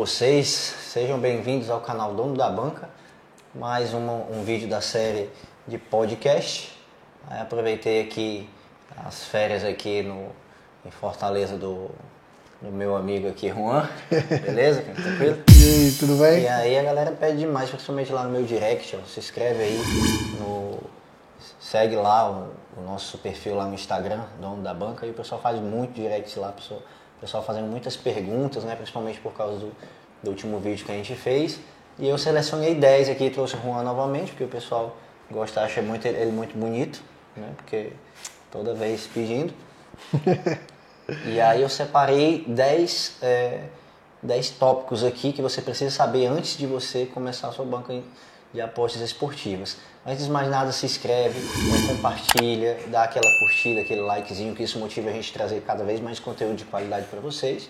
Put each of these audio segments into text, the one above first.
vocês? Sejam bem-vindos ao canal Dono da Banca. Mais um, um vídeo da série de podcast. Aí aproveitei aqui as férias aqui no, em Fortaleza do, do meu amigo aqui, Juan. Beleza? Tranquilo? E aí, tudo bem? E aí a galera pede demais, principalmente lá no meu direct, ó, se inscreve aí no. Segue lá o, o nosso perfil lá no Instagram, dono da banca, e o pessoal faz muito direct lá, pessoal, o pessoal fazendo muitas perguntas, né? Principalmente por causa do, do último vídeo que a gente fez. E eu selecionei 10 aqui e trouxe o Juan novamente, porque o pessoal gosta, acha muito, ele muito bonito, né? Porque toda vez pedindo. E aí eu separei 10, é, 10 tópicos aqui que você precisa saber antes de você começar a sua banca de apostas esportivas. Antes de mais nada, se inscreve, né, compartilha, dá aquela curtida, aquele likezinho, que isso motiva a gente a trazer cada vez mais conteúdo de qualidade para vocês.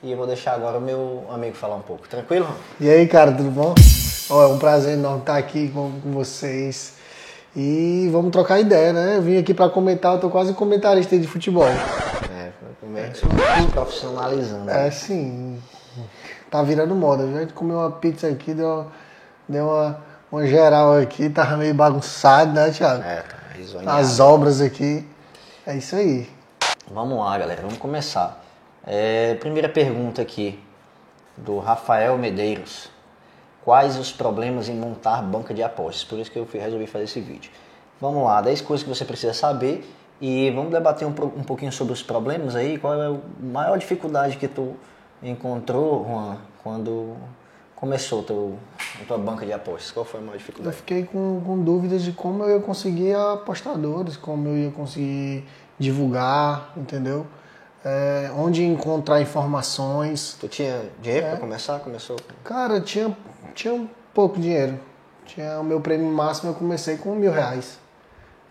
E eu vou deixar agora o meu amigo falar um pouco. Tranquilo? E aí, cara, tudo bom? Ó, é um prazer enorme estar aqui com, com vocês. E vamos trocar ideia, né? Eu vim aqui para comentar, eu tô quase comentarista de futebol. É, começa profissionalizando. É, sim. Tá virando moda. A gente comeu uma pizza aqui, deu, deu uma, uma geral aqui, tava meio bagunçado, né, Thiago? É, tá risonhado. As obras aqui. É isso aí. Vamos lá, galera, vamos começar. É, primeira pergunta aqui, do Rafael Medeiros. Quais os problemas em montar banca de apostas? Por isso que eu fui, resolvi fazer esse vídeo. Vamos lá, 10 coisas que você precisa saber e vamos debater um, um pouquinho sobre os problemas aí. Qual é a maior dificuldade que tu encontrou, Juan, quando começou teu, a tua banca de apostas? Qual foi a maior Eu dificuldade? fiquei com, com dúvidas de como eu ia conseguir apostadores, como eu ia conseguir divulgar, entendeu? É, onde encontrar informações. Tu tinha dinheiro para começar? Começou? Cara, tinha, tinha um pouco dinheiro. Tinha o meu prêmio máximo, eu comecei com mil reais.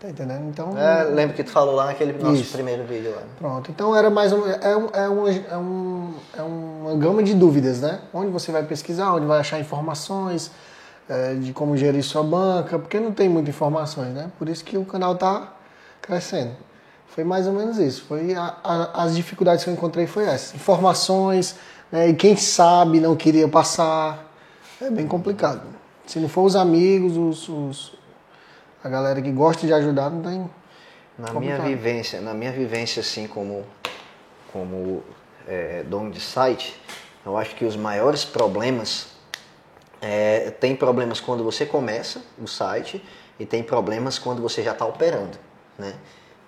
Tá entendendo? Então, É, lembro que tu falou lá naquele nosso Isso. primeiro vídeo lá. pronto. Então era mais um, é, um, é, um, é, um, é uma gama de dúvidas, né? Onde você vai pesquisar, onde vai achar informações é, de como gerir sua banca, porque não tem muitas informações, né? Por isso que o canal tá crescendo. Foi mais ou menos isso. Foi a- a- as dificuldades que eu encontrei foi essa. Informações, né? e quem sabe não queria passar. É bem complicado. Se não for os amigos, os, os- a galera que gosta de ajudar, não tem. Na Complicado. minha vivência, na minha vivência assim como como é, dono de site, eu acho que os maiores problemas é, tem problemas quando você começa o site e tem problemas quando você já está operando, né?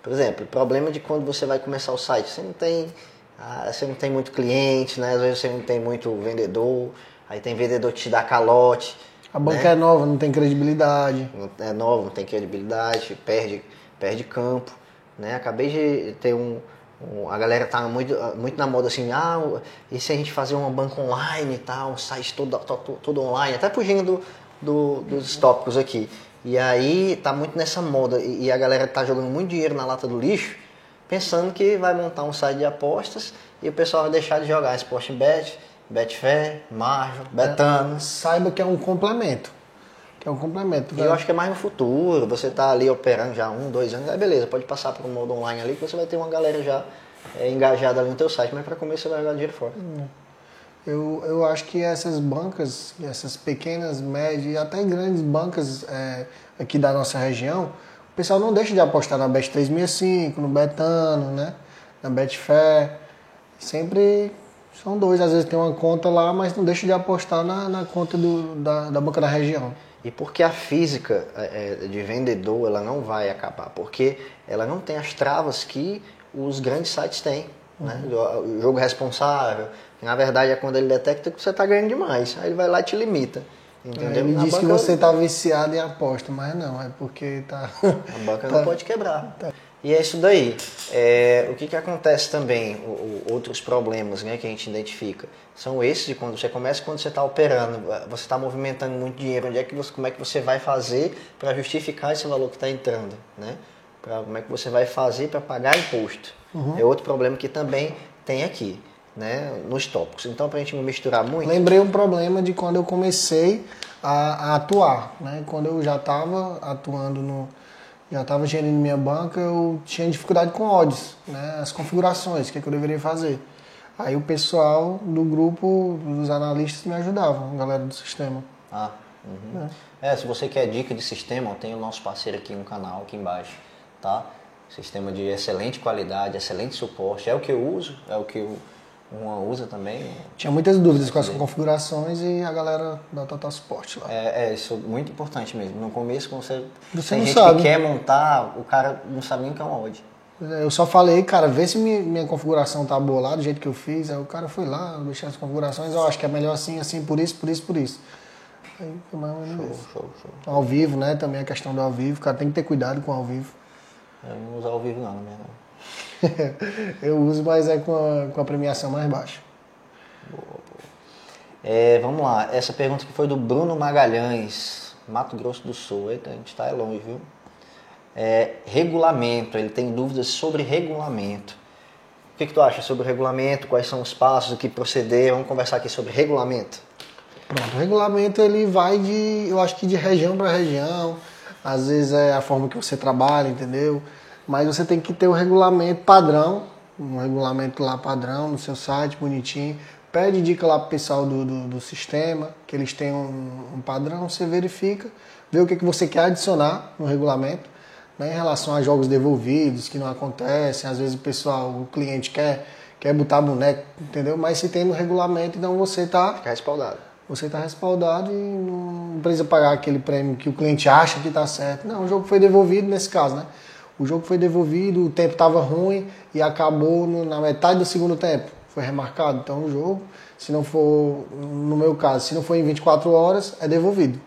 Por exemplo, o problema de quando você vai começar o site, você não tem ah, você não tem muito cliente, né? Às vezes você não tem muito vendedor, aí tem vendedor que te dá calote. A banca né? é nova, não tem credibilidade. é novo, não tem credibilidade, perde, perde campo, né? Acabei de ter um, um- a galera tá muito, muito na moda assim, ah, e se a gente fazer uma banca online e tal, um site todo, todo, todo online, até fugindo do, do- dos tópicos aqui. E aí tá muito nessa moda e, a galera tá jogando muito dinheiro na lata do lixo, pensando que vai montar um site de apostas e o pessoal vai deixar de jogar Sportbet, Betfair, Marvel, Betano. Saiba que é um complemento. Que é um complemento. E eu acho que é mais no futuro, você tá ali operando já um, dois anos, aí beleza, pode passar para o modo online ali que você vai ter uma galera já é, engajada ali no teu site, mas para começo você vai jogar dinheiro fora. Eu, eu acho que essas bancas, essas pequenas, médias e até grandes bancas é, aqui da nossa região, o pessoal não deixa de apostar na Bet 365, no Betano, né? Na Betfair. Sempre são dois, às vezes tem uma conta lá, mas não deixa de apostar na, na conta do, da, da banca da região. E porque a física é, é, de vendedor ela não vai acabar, porque ela não tem as travas que os grandes sites têm. Né? O jogo responsável, que na verdade é quando ele detecta que você está ganhando demais, aí ele vai lá e te limita. Entendeu? Ele Na diz que você está viciado em aposta, mas não, é porque tá. A banca não pode quebrar. E é isso daí. É, o que, que acontece também, o- o- outros problemas né, que a gente identifica, são esses de quando você começa quando você está operando, você está movimentando muito dinheiro, onde é que você, como é que você vai fazer para justificar esse valor que está entrando, né? Pra, como é que você vai fazer para pagar imposto. É outro problema que também tem aqui, né? Nos tópicos. Então, para a gente não misturar muito, Lembrei um problema de quando eu comecei a, a atuar, né? Quando eu já estava atuando no, já estava gerindo minha banca, eu tinha dificuldade com odds, né? As configurações, o que, é que eu deveria fazer. Aí o pessoal do grupo dos analistas me ajudavam, a galera do sistema. Ah, uhum. é. é. se você quer dica de sistema, tem o nosso parceiro aqui no canal, aqui embaixo, tá? Sistema de excelente qualidade, excelente suporte. É o que eu uso, é o que o uma usa também. Tinha muitas dúvidas com as configurações e a galera da Total Suporte lá. É, é, isso é muito importante mesmo. No começo, quando você, você não sabe. que quer montar, o cara não sabe nem o que é um mod. Eu só falei, cara, vê se minha, minha configuração tá boa lá, do jeito que eu fiz. Aí o cara foi lá, mexeu as configurações, eu acho que é melhor assim, assim, por isso, por isso, por isso. Aí foi mais ou menos Show, isso. show, show. Ao vivo, né? Também a questão do ao vivo, o cara tem que ter cuidado com o ao vivo. Eu não uso ao vivo não, na minha não. eu uso, mas é com a, com a premiação mais baixa. É, vamos lá, essa pergunta que foi do Bruno Magalhães, Mato Grosso do Sul. Eita, a gente está longe, viu? É, regulamento, ele tem dúvidas sobre regulamento. O que, que tu acha sobre regulamento? Quais são os passos, o que proceder? Vamos conversar aqui sobre regulamento. Pronto, o regulamento ele vai de, eu acho que de região para região, às vezes é a forma que você trabalha, entendeu? Mas você tem que ter o regulamento padrão, um regulamento lá padrão no seu site, bonitinho. Pede dica lá pro pessoal do, do, do sistema, que eles têm um, um, padrão, você verifica, vê o que, que você quer adicionar no regulamento. Né, em relação a jogos devolvidos, que não acontecem, às vezes o pessoal, o cliente quer, quer botar boneco, entendeu? Mas se tem no regulamento, então você está Fica respaldado. você está respaldado e não precisa pagar aquele prêmio que o cliente acha que está certo. Não, o jogo foi devolvido nesse caso, né? O jogo foi devolvido, o tempo estava ruim e acabou no, na metade do segundo tempo. Foi remarcado. Então o jogo, se não for, no meu caso, se não for em 24 horas, é devolvido.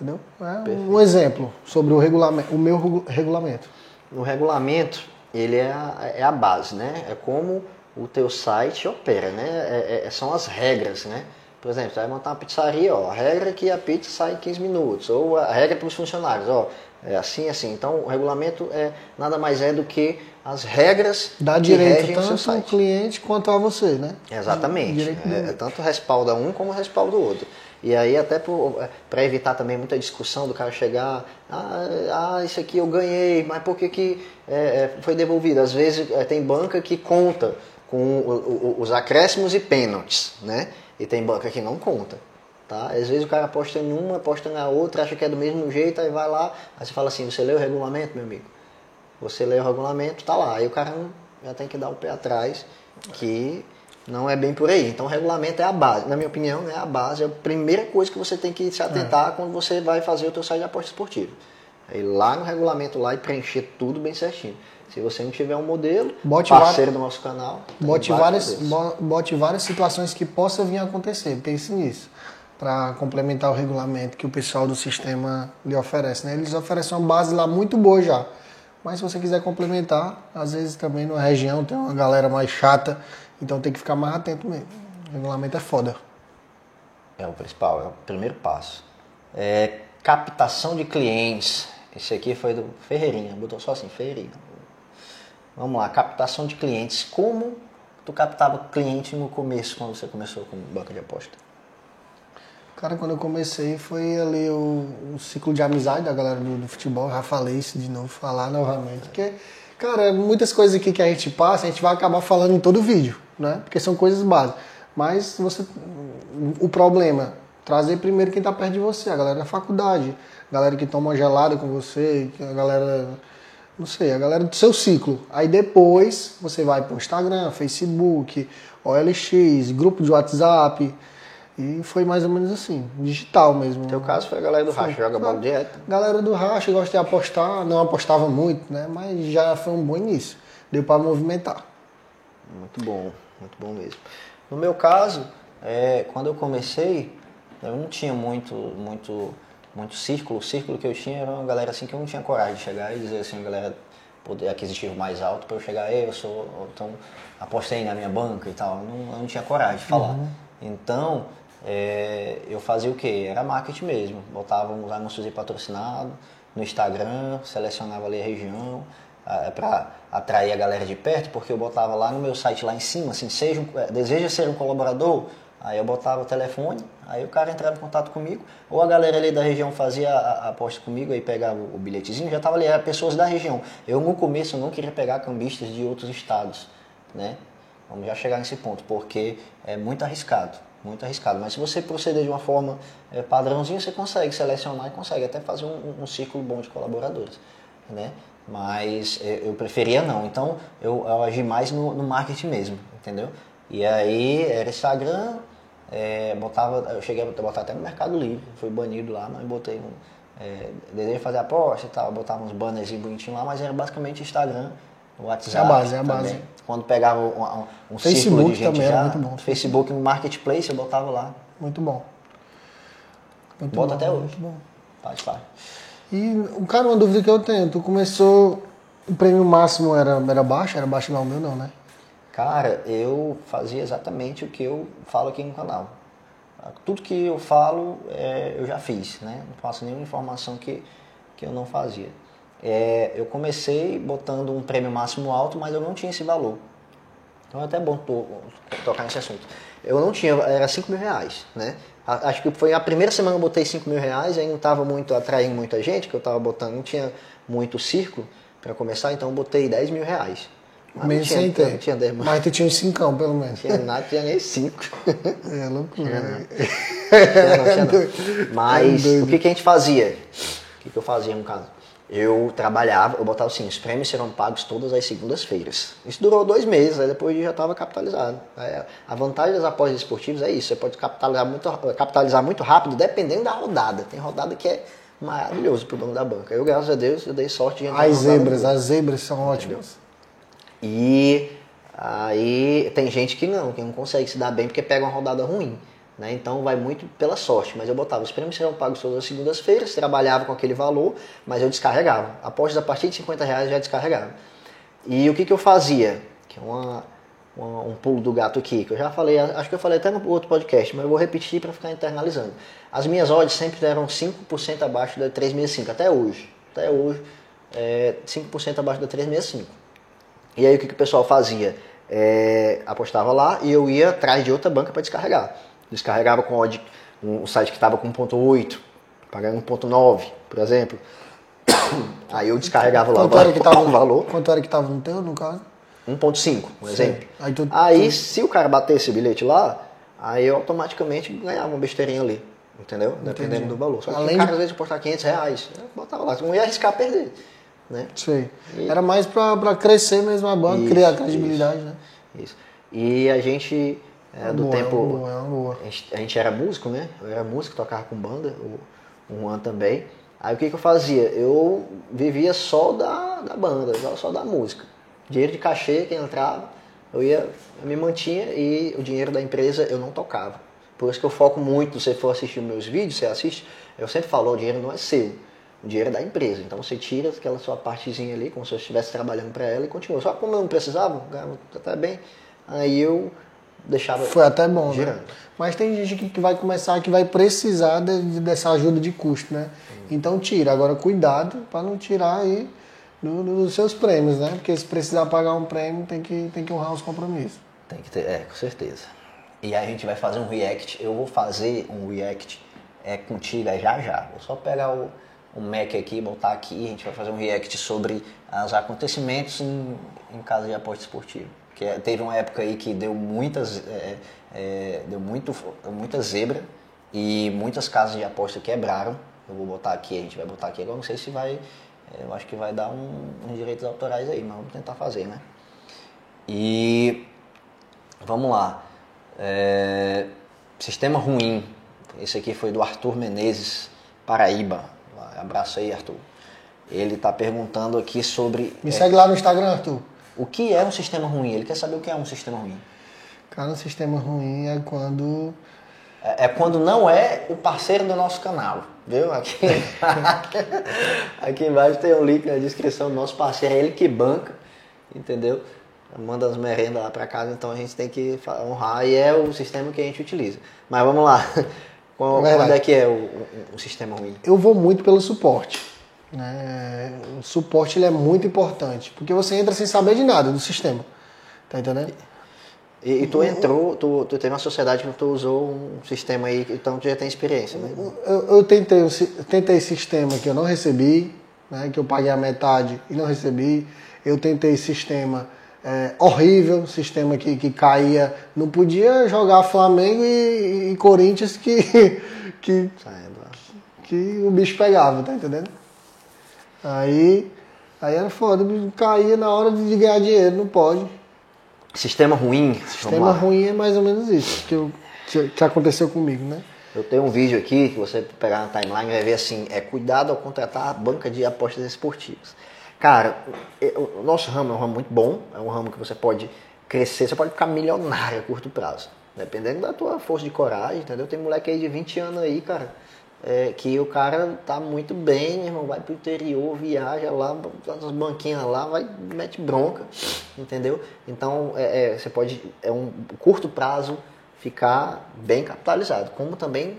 Entendeu? É um exemplo sobre o, regulamento, o meu regulamento. No regulamento, ele é a, é a base, né? É como o teu site opera, né? É, é, são as regras, né? Por exemplo, você vai montar uma pizzaria, ó, a regra é que a pizza sai em 15 minutos, ou a regra para os funcionários, ó, é assim, assim. Então, o regulamento é nada mais é do que as regras Dá que direito regem o seu tanto ao cliente quanto a você, né? Exatamente. É, é tanto respalda um como respalda o outro. E aí até para evitar também muita discussão do cara chegar, ah, ah, isso aqui eu ganhei, mas por que, que é, é, foi devolvido? Às vezes é, tem banca que conta com o- o- os acréscimos e pênaltis, né? E tem banca que não conta. Tá? Às vezes o cara aposta em uma, aposta na outra, acha que é do mesmo jeito, aí vai lá, aí você fala assim, você leu o regulamento, meu amigo? Você lê o regulamento, tá lá. Aí o cara já tem que dar o pé atrás, que não é bem por aí. Então o regulamento é a base, na minha opinião, é a base, é a primeira coisa que você tem que se É. atentar quando você vai fazer o teu site de aposta esportiva. É ir lá no regulamento lá e preencher tudo bem certinho. Se você não tiver um modelo, Bote parceiro do nosso canal, Bote várias, bote várias situações que possa vir a acontecer. Pense nisso. Para complementar o regulamento que o pessoal do sistema lhe oferece. Né? Eles oferecem uma base lá muito boa já. Mas se você quiser complementar, às vezes também numa região tem uma galera mais chata, então tem que ficar mais atento mesmo. O regulamento é foda. É o principal, é o primeiro passo. É, captação de clientes. Esse aqui foi do Ferreirinha, botou só assim, Ferreirinha. Vamos lá, captação de clientes. Como tu captava cliente no começo, quando você começou com banca de aposta? Cara, quando eu comecei foi ali o, o ciclo de amizade da galera do, do futebol. Já falei isso de novo, falar novamente. Porque, cara, muitas coisas aqui que a gente passa, a gente vai acabar falando em todo vídeo, né? Porque são coisas básicas. Mas você. O problema, trazer primeiro quem tá perto de você, a galera da faculdade, a galera que toma gelada com você, a galera. Não sei, a galera do seu ciclo. Aí depois você vai pro Instagram, Facebook, OLX, grupo de WhatsApp. E foi mais ou menos assim, digital mesmo. No teu caso foi a galera do Racha, joga bola direto. Galera do racha gosta de apostar, não apostava muito, né? Mas já foi um bom início. Deu para movimentar. Muito bom, muito bom mesmo. No meu caso, é, quando eu comecei, eu não tinha muito, muito, muito círculo. O círculo que eu tinha era uma galera assim que eu não tinha coragem de chegar e dizer assim, uma galera poder aquisitivo mais alto para eu chegar, "Ei, eu sou, então apostei na minha banca e tal. Eu não, eu não tinha coragem de falar. Então, é, eu fazia o quê? Era marketing mesmo. Botava uns anúncios aí patrocinados no Instagram, selecionava ali a região para atrair a galera de perto, porque eu botava lá no meu site lá em cima, assim, seja um, é, deseja ser um colaborador, aí eu botava o telefone, aí o cara entrava em contato comigo, ou a galera ali da região fazia a, aposta comigo, aí pegava o, bilhetezinho, já tava ali, era pessoas da região. Eu no começo não queria pegar cambistas de outros estados, né? Vamos já chegar nesse ponto, porque é muito arriscado, muito arriscado. Mas se você proceder de uma forma é, padrãozinha, você consegue selecionar e consegue até fazer um, um ciclo bom de colaboradores, né? Mas é, eu preferia não. Então eu, eu agi mais no, no marketing mesmo, entendeu? E aí era Instagram, é, botava, eu cheguei a botar até no Mercado Livre, fui banido lá, mas botei um é, fazer aposta e tal, botava uns banners bonitinhos lá, mas era basicamente Instagram, WhatsApp. É a base, é a também. base. Quando pegava um, um, círculo Facebook de gente também era já, muito bom. Facebook no Marketplace eu botava lá. Muito bom. Muito Bota bom, até hoje. Muito bom. Faz, faz. E, cara, uma dúvida que eu tenho, tu começou, o prêmio máximo era, era baixo? Era baixo igual o meu não, né? Cara, eu fazia exatamente o que eu falo aqui no canal. Tudo que eu falo, é, eu já fiz, né? Não faço nenhuma informação que, que eu não fazia. É, eu comecei botando um prêmio máximo alto, mas eu não tinha esse valor. Então é até bom to, tocar nesse assunto. Eu não tinha, era 5 mil reais, né? A- Acho que foi a primeira semana eu botei 5 mil reais, aí não estava muito atraindo muita gente, que eu estava botando, não tinha muito círculo para começar, então eu botei 10 mil reais. Mas não Mesmo tinha, sem ter. não tinha 10 mil Mas tu tinha uns cincão, pelo menos. tinha nada, tinha nem cinco. É loucura. né? Tinha não, tinha não. Mas É o que, que a gente fazia? O que, que eu fazia no caso? Eu trabalhava, eu botava assim, os prêmios serão pagos todas as segundas-feiras. Isso durou dois meses, aí depois já estava capitalizado. Aí, a vantagem das apostas esportivas é isso, você pode capitalizar muito, capitalizar muito rápido, dependendo da rodada. Tem rodada que é maravilhoso pro dono da banca. Eu, graças a Deus, eu dei sorte de entrar As zebras, as zebras são ótimas. E aí tem gente que não, que não consegue se dar bem porque pega uma rodada ruim. Né? Então vai muito pela sorte. Mas eu botava, os prêmios serão pagos todas as segundas-feiras, trabalhava com aquele valor, mas eu descarregava. Apostas a partir de 50 reais já descarregava. E o que, que eu fazia? Que é uma, uma- um pulo do gato aqui, que eu já falei, acho que eu falei até no outro podcast, mas eu vou repetir para ficar internalizando. As minhas odds sempre eram 5% abaixo da 365, até hoje. Até hoje, é, 5% abaixo da 365. E aí o que, que o pessoal fazia? É, apostava lá e eu ia atrás de outra banca para descarregar. Descarregava com um site que estava com 1.8, pagando 1.9, por exemplo. Aí eu descarregava lá Quanto era, que tava, o valor, quanto era que tava no teu, no caso? 1.5, um exemplo. Aí tu- Aí, tu- se o cara batesse o bilhete lá, aí eu automaticamente ganhava uma besteirinha ali. Entendeu? Dependendo Entendi. do valor. Só que Além o cara de- às vezes apostar 500 reais, eu botava lá. Não ia arriscar perder. Né? Sei. Era mais pra crescer mesmo a banca, Isso, criar credibilidade, né? Isso. E a gente, é, do Boa, tempo. é uma boa, boa. A gente, a gente era músico, né? Eu era músico, tocava com banda, o, o Juan também. Aí o que, que eu fazia? Eu vivia só da, da banda, só- da música. Dinheiro de cachê que entrava, eu ia, eu me mantinha e o dinheiro da empresa eu não tocava. Por isso que eu foco muito, se você for assistir meus vídeos, você assiste, eu sempre falo, o dinheiro não é seu. O dinheiro é da empresa. Então você tira aquela sua partezinha ali, como se eu estivesse trabalhando para ela e continua. Só que como eu não precisava, ganhava até bem, aí eu deixava Foi até bom, né? girando. Mas tem gente que, vai começar que vai precisar de- de- dessa ajuda de custo, né? Então tira. Agora cuidado para não tirar aí do- do- dos seus prêmios, né? Porque se precisar pagar um prêmio, tem que, tem que honrar os compromissos. Tem que ter, é, com certeza. E a gente vai fazer um react. Eu vou fazer um react é, contigo é já já. Vou só pegar o, o Mac aqui, botar aqui. A gente vai fazer um react sobre os acontecimentos em, em casa de aposta esportiva. Que é, teve uma época aí que deu muitas, é, é, deu muito, muita zebra e muitas casas de aposta quebraram. Eu vou botar aqui, a gente vai botar aqui agora. Não sei se vai, é, eu acho que vai dar um, uns direitos autorais aí, mas vamos tentar fazer, né? E Vamos lá. É, Sistema ruim. Esse aqui foi do Arthur Menezes, Paraíba. Abraço aí, Arthur. Ele está perguntando aqui sobre Me segue lá no Instagram, Arthur. O que é um sistema ruim. Ele quer saber o que é um sistema ruim. Cara, um sistema ruim é quando. É, é quando não é o parceiro do nosso canal, viu? Aqui, aqui embaixo tem um link na descrição do nosso parceiro, é ele que banca, entendeu? Manda as merendas lá para casa, então a gente tem que honrar e é o sistema que a gente utiliza. Mas vamos lá, qual, quando é que é o, o- o sistema ruim? Eu vou muito pelo suporte. Né? O suporte ele é muito importante, porque você entra sem saber de nada do sistema. Tá entendendo? E, e tu entrou, tu, tu teve uma sociedade que tu usou um sistema aí, então tu já tem experiência, né? Eu, eu tentei, si- tentei sistema que eu não recebi, né, que eu paguei a metade e não recebi. Eu tentei sistema é, horrível, sistema que, que caía. Não podia jogar Flamengo e, e Corinthians que, que, que o bicho pegava, tá entendendo? Aí, aí era foda, caía na hora de ganhar dinheiro, não pode. Sistema ruim. Sistema ruim é mais ou menos isso que, eu, que, que aconteceu comigo, né? Eu tenho um vídeo aqui que você pegar na timeline vai ver assim, é cuidado ao contratar a banca de apostas esportivas. Cara, o nosso ramo é um ramo muito bom, é um ramo que você pode crescer, você pode ficar milionário a curto prazo. Dependendo da tua força de coragem, entendeu? Tem moleque aí de 20 anos aí, cara, é, que o cara tá muito bem, irmão, vai pro interior, viaja lá, as banquinhas lá, vai, mete bronca, entendeu? Então, é, é, você pode, é um curto prazo, ficar bem capitalizado. Como também,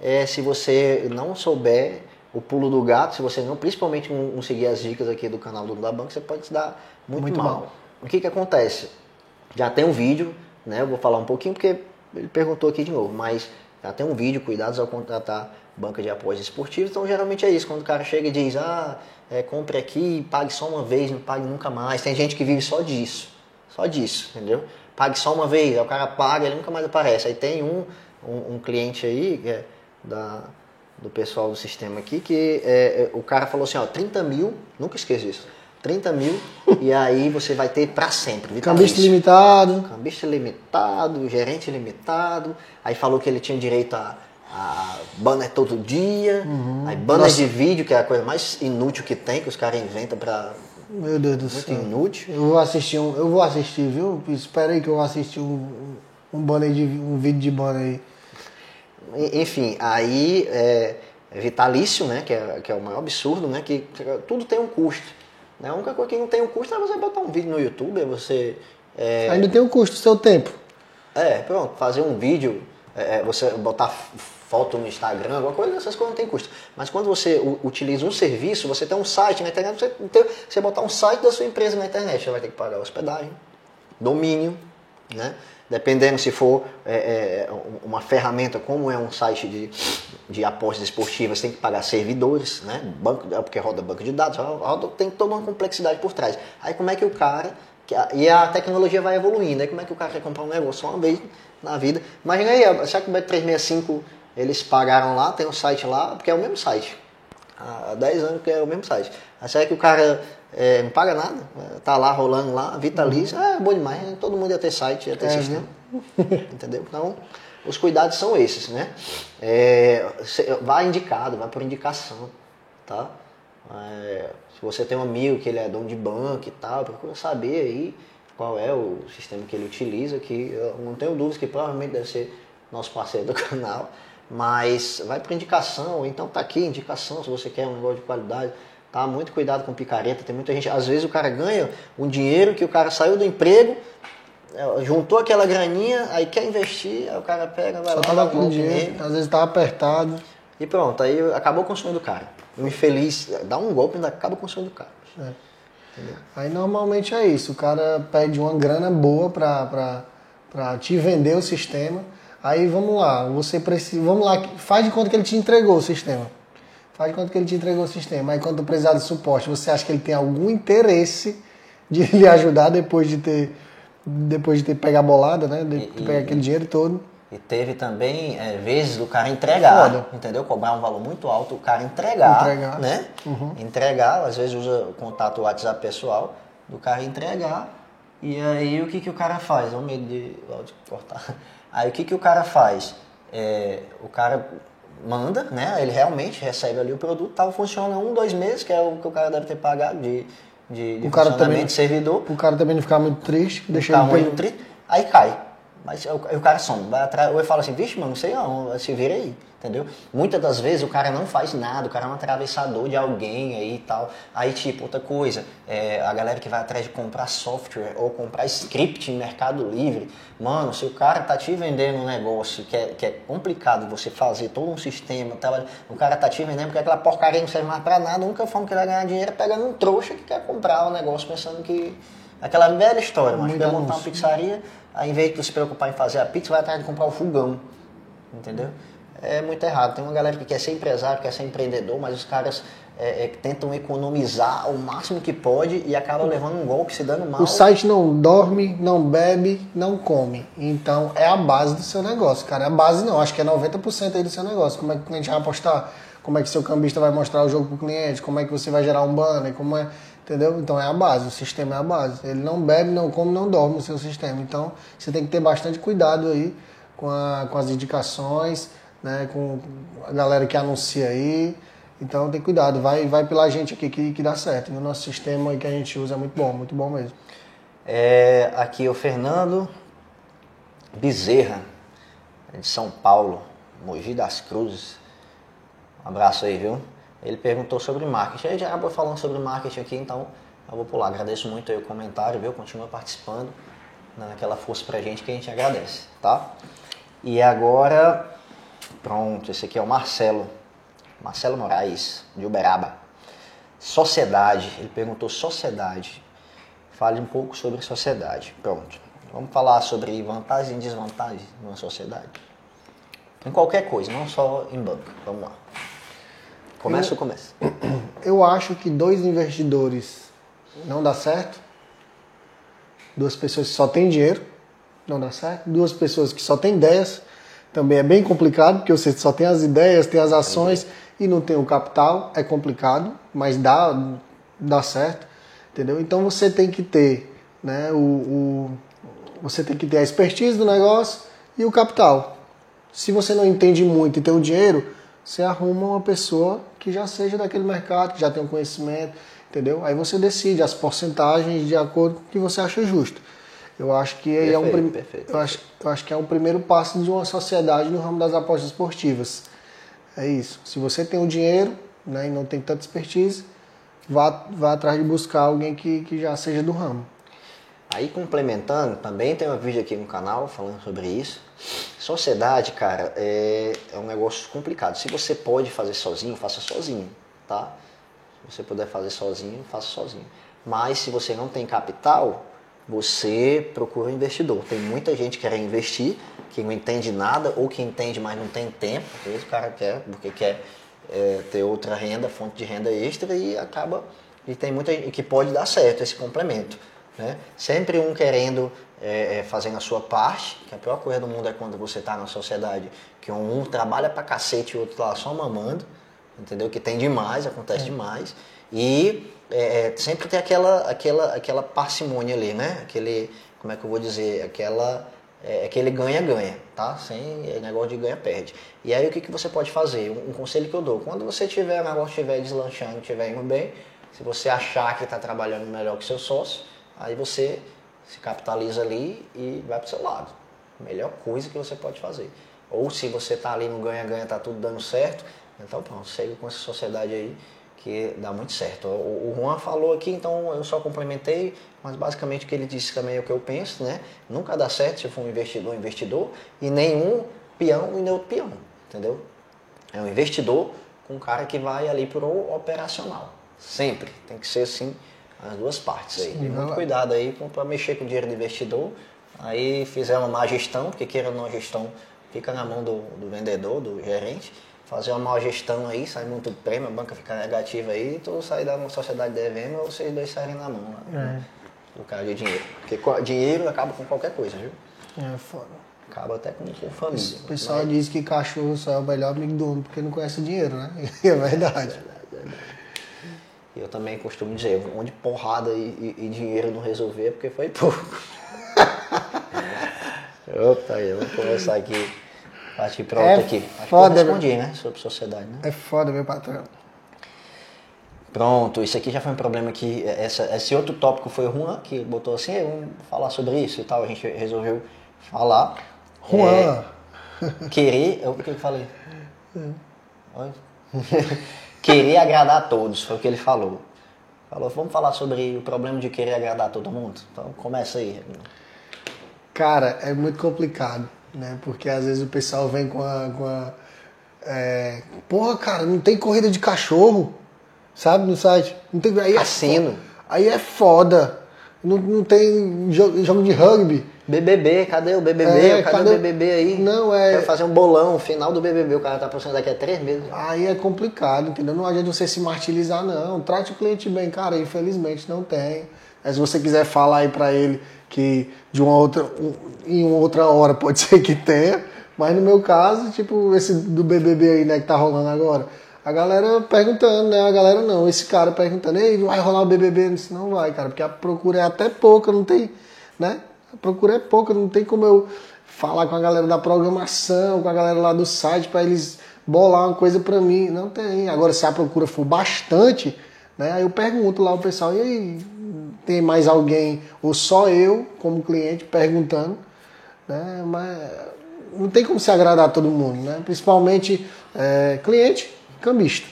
é, se você não souber o pulo do gato, se você não, principalmente não, não seguir as dicas aqui do canal do da Banca, você pode se dar muito, muito mal. mal. O que que acontece? Já tem um vídeo, né? Eu vou falar um pouquinho porque ele perguntou aqui de novo, mas já tem um vídeo, cuidados ao contratar banca de apoios esportivos. Então, geralmente é isso. Quando o cara chega e diz, ah, é, compre aqui, pague só uma vez, não pague nunca mais. Tem gente que vive só disso. Só disso, entendeu? Pague só uma vez, aí o cara paga, ele nunca mais aparece. Aí tem um, um, um cliente aí, é da, do pessoal do sistema aqui, que é, é, o cara falou assim, ó, 30 mil, nunca esqueça isso, 30 mil, e aí você vai ter para sempre. Cambista limitado. Cambista limitado, gerente limitado, aí falou que ele tinha direito a, a banner todo dia, uhum. aí banner Nossa. de vídeo, que é a coisa mais inútil que tem, que os caras inventam para Meu Deus do muito céu. inútil. Eu vou assistir um, eu vou assistir, viu? Espera aí que eu vou assistir um, um banner de um vídeo de banner aí. Enfim, aí é, é vitalício, né? Que é, que é o maior absurdo, né? Que tudo tem um custo. Né? A única coisa que não tem um custo é você botar um vídeo no YouTube, é você. É... Ainda tem um custo, seu tempo. É, pronto, fazer um vídeo, é, é você botar foto no Instagram, alguma coisa, essas coisas não tem custo. Mas quando você utiliza um serviço, você tem um site na internet, você, tem, você botar um site da sua empresa na internet, você vai ter que pagar hospedagem, domínio, né? dependendo se for é, é, uma ferramenta como é um site de, de apostas esportivas, tem que pagar servidores, né? Banco, é porque roda banco de dados, roda, tem toda uma complexidade por trás. Aí como é que o cara. E a tecnologia vai evoluindo, aí como é que o cara quer comprar um negócio só uma vez na vida? Imagina aí, será que o Bet365 eles pagaram lá, tem um site lá, porque é o mesmo site. Há 10 anos que é o mesmo site. Aí será que o cara é, não paga nada, tá lá rolando lá, vitalício, uhum. é bom demais, né? todo mundo ia ter site, ia ter é, sistema. Né? Entendeu? Então, os cuidados são esses, né? É, vai indicado, vai por indicação, tá? É, se você tem um amigo que ele é dono de banco e tal, procura saber aí qual é o sistema que ele utiliza, que eu não tenho dúvidas que provavelmente deve ser nosso parceiro do canal, mas vai por indicação, então tá aqui indicação se você quer um negócio de qualidade. Tá? Muito cuidado com picareta. Tem muita gente. Às vezes o cara ganha um dinheiro que o cara saiu do emprego, juntou aquela graninha, aí quer investir, aí o cara pega, vai Só lá, tava com dinheiro, às vezes tá apertado. E pronto, aí acabou consumindo o cara. O infeliz dá um golpe e ainda acaba consumindo o cara. É. Aí normalmente é isso, o cara pede uma grana boa pra, pra, pra te vender o sistema. Aí vamos lá, você precisa. Vamos lá, faz de conta que ele te entregou o sistema. Faz de conta que ele te entregou o sistema. Aí quando tu precisar de suporte, você acha que ele tem algum interesse de lhe ajudar depois de ter depois de ter pegar a bolada, né? De, e, pegar aquele dinheiro todo. E teve também é, vezes do cara entregar, Foda. entendeu? Cobrar um valor muito alto, o cara entregar, entregar. né? Uhum. Entregar, às vezes usa o contato WhatsApp pessoal, do cara entregar. E aí o que, que o cara faz? É um medo de, de cortar. Aí o que, que o cara faz? É, o cara manda, né? Ele realmente recebe ali o produto, tal, funciona um, dois meses, que é o que o cara deve ter pagado de, de, de o cara também, de servidor. O cara também não ficar muito triste, deixar ele muito triste, aí cai. Mas o cara some, vai atrás, ou ele fala assim, vixe, mano, não sei não, se vira aí entendeu? Muitas das vezes o cara não faz nada, o cara é um atravessador de alguém aí e tal. Aí, tipo, outra coisa, é, a galera que vai atrás de comprar software ou comprar script em Mercado Livre, mano, se o cara tá te vendendo um negócio que é, que é complicado você fazer todo um sistema, tá, o cara tá te vendendo porque aquela porcaria não serve mais pra nada, a única forma que ele vai ganhar dinheiro é pegando um trouxa que quer comprar o um negócio pensando que. Aquela velha história, mas quer montar uma pizzaria, aí em vez de se preocupar em fazer a pizza, vai atrás de comprar o fogão. Entendeu? É muito errado. Tem uma galera que quer ser empresário, quer ser empreendedor, mas os caras é, é, tentam economizar o máximo que pode e acabam levando um golpe, se dando mal. O site não dorme, não bebe, não come. Então é a base do seu negócio, cara. É a base não, acho que é 90% aí do seu negócio. Como é que o cliente vai apostar? Como é que seu cambista vai mostrar o jogo pro cliente? Como é que você vai gerar um banner? Como é, entendeu? Então é a base, o sistema é a base. Ele não bebe, não come, não dorme o seu sistema. Então você tem que ter bastante cuidado aí com, a, com as indicações, né? Com a galera que anuncia aí. Então tem cuidado, vai, vai pela gente aqui que, que dá certo. O nosso sistema que a gente usa é muito bom, muito bom mesmo. É, aqui o Fernando Bezerra, de São Paulo, Mogi das Cruzes. Um abraço aí, viu? Ele perguntou sobre marketing. A gente acabou falando sobre marketing aqui, então eu vou pular. Agradeço muito aí o comentário, viu? Continua participando, naquela força pra gente que a gente agradece, tá? E agora, pronto, esse aqui é o Marcelo. Marcelo Moraes, de Uberaba. Sociedade, ele perguntou sociedade. Fale um pouco sobre sociedade. Pronto. Vamos falar sobre vantagens e desvantagens numa sociedade. Em qualquer coisa, não só em banco. Vamos lá. Começa ou começa? Eu acho que dois investidores não dá certo. Duas pessoas que só têm dinheiro não dá certo. Duas pessoas que só têm ideias também é bem complicado, porque você só tem as ideias, tem as ações e não tem o capital, é complicado, mas dá, dá certo, entendeu? Então você tem que ter, né, o, o, você tem que ter a expertise do negócio e o capital. Se você não entende muito e tem o dinheiro, você arruma uma pessoa que já seja daquele mercado, que já tem um conhecimento, entendeu? Aí você decide as porcentagens de acordo com o que você acha justo. Eu acho que perfeito, é um prim... perfeito, eu, acho, eu acho que é um primeiro passo de uma sociedade no ramo das apostas esportivas. É isso. Se você tem o dinheiro né, e não tem tanta expertise, vá, vá atrás de buscar alguém que, que já seja do ramo. Aí complementando, também tem um vídeo aqui no canal falando sobre isso. Sociedade, cara, é, é um negócio complicado. Se você pode fazer sozinho, faça sozinho, tá? Se você puder fazer sozinho, faça sozinho. Mas se você não tem capital, você procura um investidor. Tem muita gente que quer investir, que não entende nada, ou que entende, mas não tem tempo. Às vezes o cara quer, porque quer é, ter outra renda, fonte de renda extra e acaba. E tem muita gente que pode dar certo esse complemento. Né? Sempre um querendo é, é, fazendo a sua parte, que a pior coisa do mundo é quando você está na sociedade que um, trabalha pra cacete e o outro tá lá só mamando, entendeu? Que tem demais, acontece é. demais. E é, é, sempre tem aquela, aquela, aquela parcimônia ali, né? Aquele, como é que eu vou dizer? Aquela, é, aquele ganha-ganha, tá? Sem negócio de ganha-perde. E aí o que, que você pode fazer? Um, um, conselho que eu dou, quando você tiver, o negócio estiver deslanchando, estiver indo bem, se você achar que está trabalhando melhor que seu sócio, aí você se capitaliza ali e vai para o seu lado. Melhor coisa que você pode fazer. Ou se você está ali no ganha-ganha, está tudo dando certo, então pronto, segue com essa sociedade aí que dá muito certo. O, Juan falou aqui, então eu só complementei, mas basicamente o que ele disse também é o que eu penso, né? Nunca dá certo se for um investidor, investidor, e nenhum peão e nem outro peão, entendeu? É um investidor com um cara que vai ali pro operacional. Sempre. Tem que ser assim as duas partes aí. Sim, muito cuidado aí para mexer com o dinheiro do investidor. Aí fizer uma má gestão, porque queira ou não gestão fica na mão do, do vendedor, do gerente fazer uma má gestão aí, sai muito prêmio, a banca fica negativa aí, tu sai da sociedade devendo ou vocês dois saírem na mão lá. Né? É. O cara de dinheiro. Porque dinheiro acaba com qualquer coisa, viu? É foda. Acaba até com, com família. O pessoal mas... diz que cachorro só é o melhor amigo do homem porque não conhece dinheiro, né? É verdade. verdade, verdade. Eu também costumo dizer, onde porrada e, e, e dinheiro não resolver é porque foi pouco. Opa, aí, vamos começar aqui Outra é aqui. Acho foda, que eu respondi, né? Sobre sociedade, né? É foda, meu patrão. Pronto, isso aqui já foi um problema que. Essa, esse outro tópico foi o Juan, que botou assim, vamos falar sobre isso e tal. A gente resolveu falar. Juan! É, querer. O que eu falei? É. querer agradar a todos, foi o que ele falou. Falou, vamos falar sobre o problema de querer agradar todo mundo? Então começa aí. Cara, é muito complicado né? Porque às vezes o pessoal vem com a. Com a é, Porra, cara, não tem corrida de cachorro, sabe? No site. Não tem, aí Assino. É aí é foda. Não, não tem jogo, jogo de rugby. BBB, cadê o BBB? É, cadê, cadê- o BBB aí? Não, é- Quer fazer um bolão, final do BBB, o cara tá postando daqui a três meses. Aí é complicado, entendeu? Não adianta você se martirizar, não. Trate o cliente bem, cara. Infelizmente não tem. Mas se você quiser falar aí pra ele que de uma outra, um- em uma outra hora pode ser que tenha, mas no meu caso, tipo, esse do BBB aí, né, que tá rolando agora, a galera perguntando, né? A galera não, esse cara perguntando, ei, vai rolar o BBB? Eu disse, não vai, cara, porque a procura é até pouca, não tem, né? A procura é pouca, não tem como eu falar com a galera da programação, com a galera lá do site pra eles bolar uma coisa pra mim. Não tem. Agora, se a procura for bastante, né? Aí eu pergunto lá o pessoal, e aí, tem mais alguém ou só eu como cliente perguntando, né? Mas não tem como se agradar a todo mundo, né? Principalmente é, cliente, cambista.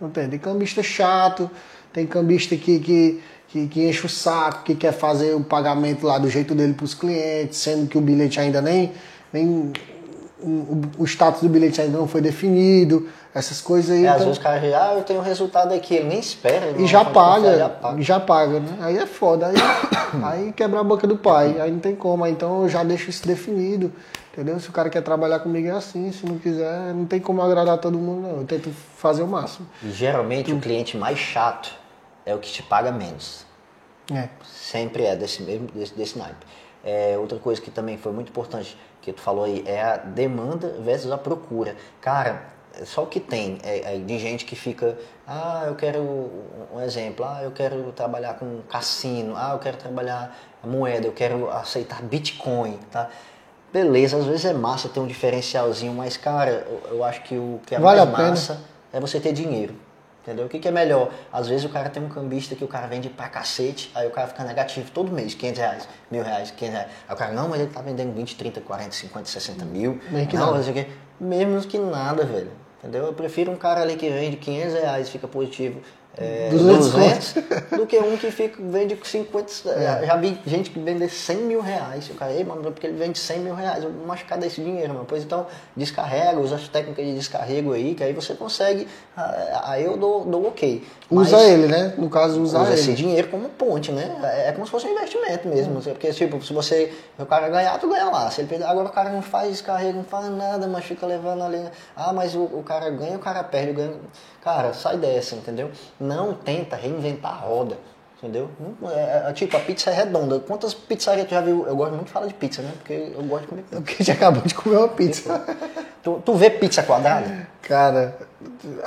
Não tem, tem cambista chato, tem cambista que, que, que, que enche o saco, que quer fazer o pagamento lá do jeito dele para os clientes, sendo que o bilhete ainda nem, nem o, o status do bilhete ainda não foi definido, essas coisas aí. É, às então- vezes o cara diz, ah, eu tenho o resultado aqui, ele nem espera. ele e já paga, já paga. já paga, né? Aí é foda. Aí, aí quebra a boca do pai. Aí não tem como. Aí Então eu já deixo isso definido. Entendeu? Se o cara quer trabalhar comigo é assim. Se não quiser, não tem como agradar todo mundo, não. Eu tento fazer o máximo. E geralmente o cliente mais chato é o que te paga menos. É. Sempre é desse mesmo desse, desse naipe. É, outra coisa que também foi muito importante que tu falou aí é a demanda versus a procura. Cara, é só o que tem é, é de gente que fica, ah, eu quero um exemplo, ah, eu quero trabalhar com cassino, ah, eu quero trabalhar moeda, eu quero aceitar Bitcoin, tá? Beleza, às vezes é massa ter um diferencialzinho, mas cara, eu, eu acho que o que é Vale mais a pena. massa é você ter dinheiro. Entendeu? O que, que é melhor? Às vezes o cara tem um cambista que o cara vende pra cacete, aí o cara fica negativo todo mês, 500 reais, mil reais, 500 reais. Aí o cara, não, mas ele tá vendendo 20, 30, 40, 50, 60 mil. Menos que não, nada. não sei o quê. Menos que nada, velho. Entendeu? Eu prefiro um cara ali que vende 500 reais e fica positivo é, 200 200, do que um que fica, vende 50. Já, já vi gente que vende 100 mil reais. O cara, ei, mano, porque ele vende 100 mil reais. Eu vou machucar desse dinheiro, mano. Pois então, descarrega, usa as técnicas de descarrego aí, que aí você consegue. ah, Aí eu dou, dou ok. Usa Mas- ele, né? No caso, usar usa ele. esse dinheiro como ponte, né? É é como se fosse um investimento mesmo. Porque, tipo, se você. O cara ganhar, tu ganha lá. Se ele perder, agora o cara não faz descarrego, não faz nada, mas fica levando ali. Ah, mas o, o cara ganha, o cara perde, ganha. Cara, sai dessa, entendeu? Não tenta reinventar a roda. Entendeu? Não- é- é- tipo, a pizza é redonda. Quantas pizzarias tu já viu? Eu gosto muito de falar de pizza, né? Porque eu gosto de comer pizza. Porque a gente acabou de comer uma pizza. Tu, tu vê pizza quadrada? Cara,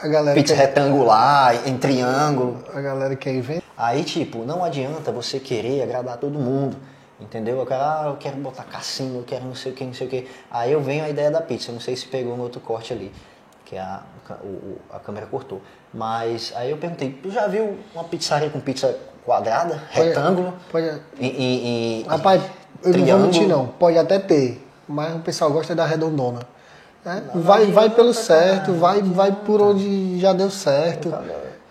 a galera, Pizza quer, retangular, em triângulo. a galera quer inventar. Aí, tipo, não adianta você querer agradar todo mundo. Entendeu? Eu quero, ah, eu quero botar cassino, eu quero não sei o que, não sei o que. Aí eu venho a ideia da pizza. Eu não sei se pegou no outro corte ali, que a, o- o- a câmera cortou. Mas aí eu perguntei, tu já viu uma pizzaria com pizza quadrada, Pode- retângulo? Pode, E, e, e- rapaz, eu não vou triângulo? mentir não. Pode até ter, mas o pessoal gosta da redondona. né? vai, vai pelo certo, vai, vai por onde já deu certo.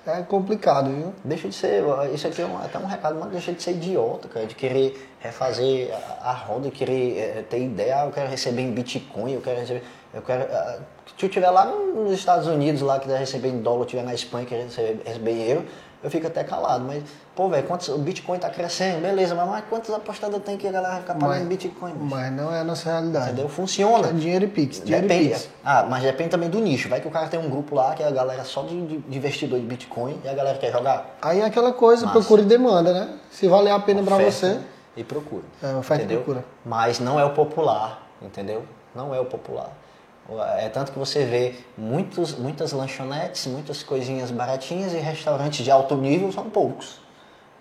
É complicado, viu? Deixa de ser, isso aqui é um, até um recado, mas deixa de ser idiota, cara, de querer refazer a, a roda, querer eh, ter ideia, ah, eu quero receber em Bitcoin, eu quero receber, eu quero, ah, se eu estiver lá nos Estados Unidos, lá que quer receber em dólar, estiver na Espanha, quer receber, receber em euro, eu fico até calado, mas, pô, velho, quantos- o Bitcoin tá crescendo, beleza, mas, mas quantas apostadas tem que a galera ficar pagando em Bitcoin, bicho? Mas não é a nossa realidade. Entendeu? Funciona. É dinheiro e Pix, dinheiro Depende. e Pix. Ah, mas depende também do nicho. Vai que o cara tem um grupo lá que é a galera só de, de- investidor de Bitcoin e a galera quer jogar. Aí é aquela coisa, Massa. procura e demanda, né? Se valer a pena pra Oferta você. E procura. É, oferta e entendeu? procura. Mas não é o popular, entendeu? Não é o popular. É tanto que você vê muitos, muitas lanchonetes, muitas coisinhas baratinhas e restaurantes de alto nível são poucos.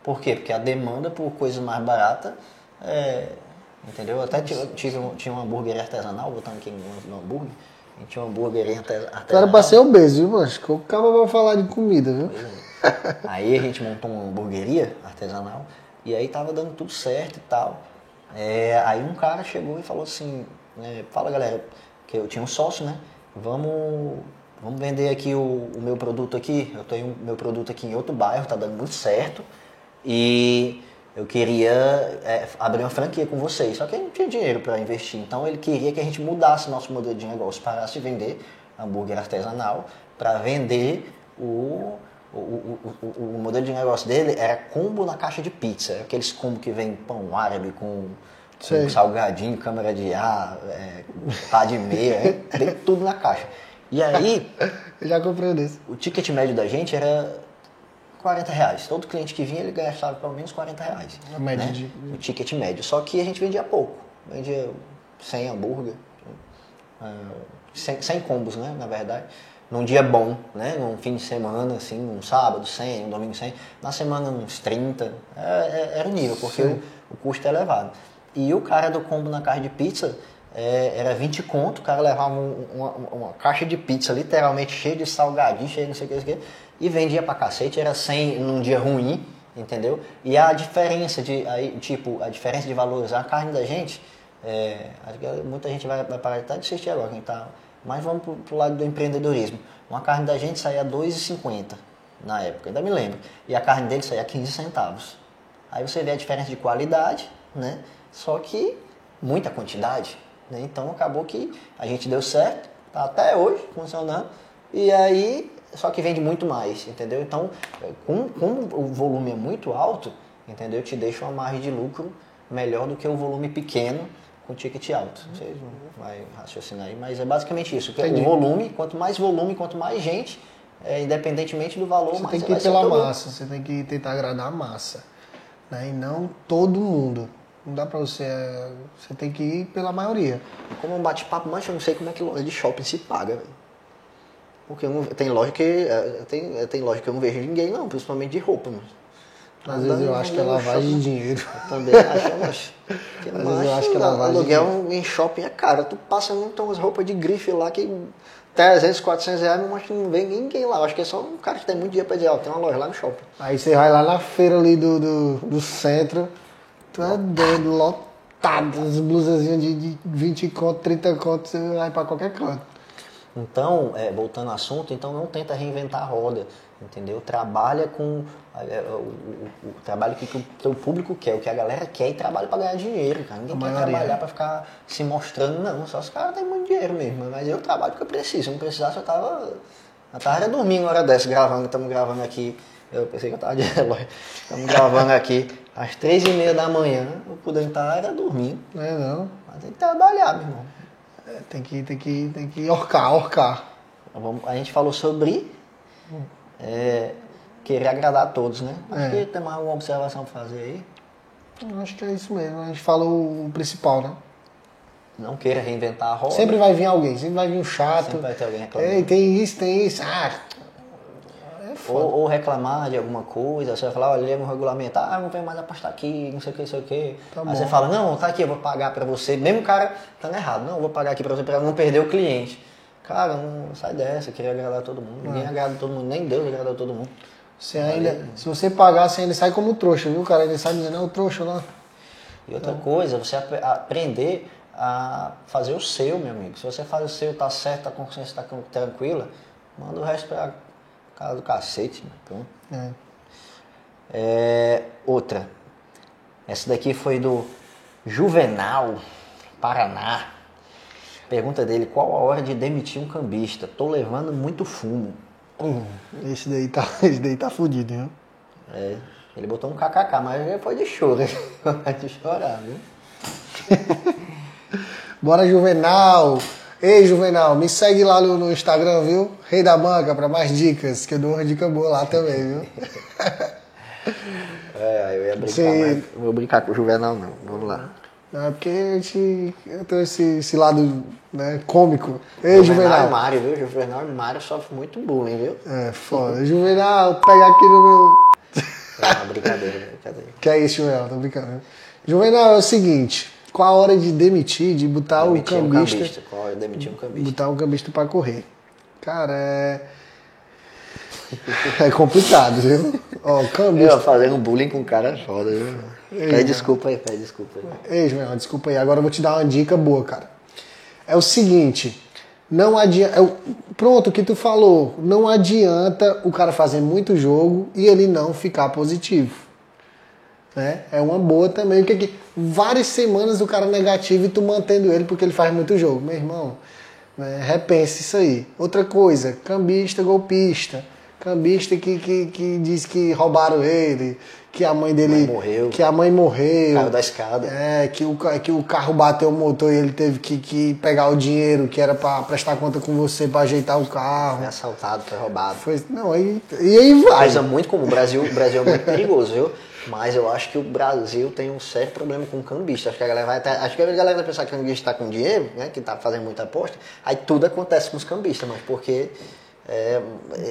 Por quê? Porque a demanda por coisa mais barata é. Entendeu? Eu até tive, um, tinha um hambúrguer artesanal, botando aqui no, hambúrguer. Gente tinha um hambúrguer arte- artesanal. O cara pra ser obeso, viu, mano? Acho que o cara vai falar de comida, viu? Aí a gente montou uma hamburgueria artesanal e aí tava dando tudo certo e tal. É, aí um cara chegou e falou assim, né, fala galera, que eu tinha um sócio, né? Vamos, vamos vender aqui o, o meu produto aqui. Eu tenho meu produto aqui em outro bairro, tá dando muito certo. E eu queria é, abrir uma franquia com vocês. Só que ele não tinha dinheiro para investir. Então ele queria que a gente mudasse nosso modelo de negócio, parasse de vender hambúrguer artesanal para vender o, o, o, o, o modelo de negócio dele era combo na caixa de pizza. Aqueles combo que vem pão árabe com, Sei. com salgadinho, câmera de ar, é, pá de meia, é, vem tudo na caixa. E aí, Eu já comprei um desse. o ticket médio da gente era 40 reais. Todo cliente que vinha, ele gastava pelo menos 40 reais. A média né? de- O ticket médio. Só que a gente vendia pouco. Vendia 100 hambúrguer, ah, 100, 100 combos, né, na verdade. Num dia bom, né, num fim de semana, assim, num sábado 100, um domingo 100. Na semana uns 30. É, é, era o nível, porque o, o custo é elevado. E o cara do combo na caixa de pizza é, era 20 conto, o cara levava um- uma, uma caixa de pizza literalmente cheia de salgadinho, cheia de não sei o que, não sei o que, e vendia pra cacete, era 100 num dia ruim, entendeu? E a diferença de, aí, tipo, a diferença de valores, a carne da gente, é, muita gente vai, vai parar de assistir agora, quem tá, mas vamos pro, pro lado do empreendedorismo. Uma carne da gente saía 2,50 na época, ainda me lembro, e a carne dele saía 15 centavos. Aí você vê a diferença de qualidade, né? Só que muita quantidade, né? Então acabou que a gente deu certo, tá até hoje funcionando. E aí, só que vende muito mais, entendeu? Então, como, como o volume é muito alto, entendeu? Te deixa uma margem de lucro melhor do que o volume pequeno com ticket alto. Vocês não vai raciocinar aí, mas é basicamente isso. Entendi. O volume, quanto mais volume, quanto mais gente, é, independentemente do valor, Você mais tem você que ir pela massa, você tem que tentar agradar a massa. Né? E não todo mundo. Não dá pra você. é, Você tem que ir pela maioria. Como um bate-papo, mas eu não sei como é que loja de shopping se paga, velho. Porque eu não- tem loja que. é, Tem, é, tem loja que eu não vejo ninguém, não, principalmente de roupa, mano. Às vezes eu acho que é Andando lavagem de dinheiro. Eu também acho. Porque, Às vezes eu acho que é lavagem Aluguel em shopping é caro. Tu passa muito umas roupas de grife lá que. 300, 400 reais, mas não vem ninguém lá. Eu acho que é só um cara que tem muito dinheiro pra dizer, ó, tem uma loja lá no shopping. Aí você vai lá na feira ali do, do, do centro, tu é doido, lotado, as blusazinhas de, de 20 conto, 30 conto, você vai pra qualquer canto. Então, é, voltando ao assunto, então não tenta reinventar a roda, entendeu? Trabalha com é, o, o- o trabalho que, que o teu público quer, o que a galera quer e trabalha para ganhar dinheiro, cara. Ninguém A quer maioria. trabalhar para ficar se mostrando, não. Só os caras têm muito dinheiro mesmo, mas eu trabalho porque eu preciso. Se eu não precisasse, eu tava. Eu tava dormindo uma hora dessa, gravando, estamos gravando aqui. Eu pensei que eu tava de relógio. Estamos gravando aqui às três e meia da manhã. Eu puder estar era dormindo. Não é não? Mas tem que trabalhar, meu irmão. É, tem que, tem que, tem que orcar, orcar. A gente falou sobre é, querer agradar a todos, né? Acho É. que tem mais alguma observação pra fazer aí. Eu Acho que é isso mesmo. A gente falou o principal, né? Não queira reinventar a roda. Sempre vai vir alguém, sempre vai vir um chato. Sempre vai ter alguém reclamando. Ei, tem isso, tem isso. Ah, é. Ou, ou reclamar de alguma coisa, você vai falar, olha, lembra o regulamento, ah, não vem mais apostar aqui, não sei o que, não sei o que. Tá Aí bom. você fala, não, tá aqui, eu vou pagar pra você. Mesmo o cara tá errado, não, eu vou pagar aqui pra você pra não perder o cliente. Cara, não sai dessa, eu queria agradar todo mundo. É. Ninguém agrada todo mundo, nem Deus agrada todo mundo. Você ainda, se você pagar, você ainda sai como trouxa, viu, cara? Ainda sai dizendo, é o trouxa lá. E outra coisa, você ap- aprender a fazer o seu, meu amigo. Se você faz o seu, tá certo, a consciência tá tranquila, manda o resto pra casa do cacete, né? Pronto. É. É, outra. Essa daqui foi do Juvenal, Paraná. Pergunta dele, qual a hora de demitir um cambista? Tô levando muito fumo. Hum, esse daí tá, esse daí tá fudido, viu? É, ele botou um kkk, mas foi de choro. Vai de chorar, viu? Bora, Juvenal! Ei, Juvenal, me segue lá no, no Instagram, viu? Rei da Banca, pra mais dicas, que eu dou uma dica boa lá também, viu? É, eu ia brincar, Sim. mas não vou brincar com o Juvenal não. Vamos lá. Não, é porque a gente tenho esse, esse lado né, cômico. Ei, Juvenal Juvenal! Mário, viu? Juvenal e Mário sofrem muito bullying, viu? É, foda. Juvenal, pega aqui no meu. É uma brincadeira, brincadeira. Que é isso, Juvenal, tô brincando. Juvenal, é o seguinte: qual a hora de demitir, de botar Demitir o um cambista. cambista. Qual é? Demitir um cambista. botar um cambista pra correr. Cara, é. É complicado, viu? Ó, o cambista. Eu fazendo bullying com o cara é foda, viu? Ei, Pede desculpa aí, pede desculpa aí. Ei, Juvenal, desculpa aí. Agora eu vou te dar uma dica boa, cara. É o seguinte. Não adianta. é o- Pronto, o que tu falou. Não adianta o cara fazer muito jogo e ele não ficar positivo. Né? É uma boa também. Porque aqui, várias semanas o cara negativo e tu mantendo ele porque ele faz muito jogo. Meu irmão, né? repense isso aí. Outra coisa, cambista, golpista. Cambista que, que, que diz que roubaram ele, que a mãe dele. Mãe morreu. Que a mãe morreu. Caiu da escada. É, que o, que o carro bateu o motor e ele teve que, que pegar o dinheiro que era pra prestar conta com você pra ajeitar o carro. Foi assaltado, foi roubado. Foi, não, aí, e aí vai. Coisa muito comum. O Brasil, o Brasil é muito perigoso, viu? Mas eu acho que o Brasil tem um sério problema com cambista. Acho que a galera vai até, acho que a galera vai pensar que o cambista está com dinheiro, né? Que tá fazendo muita aposta. Aí tudo acontece com os cambistas, mas porque é,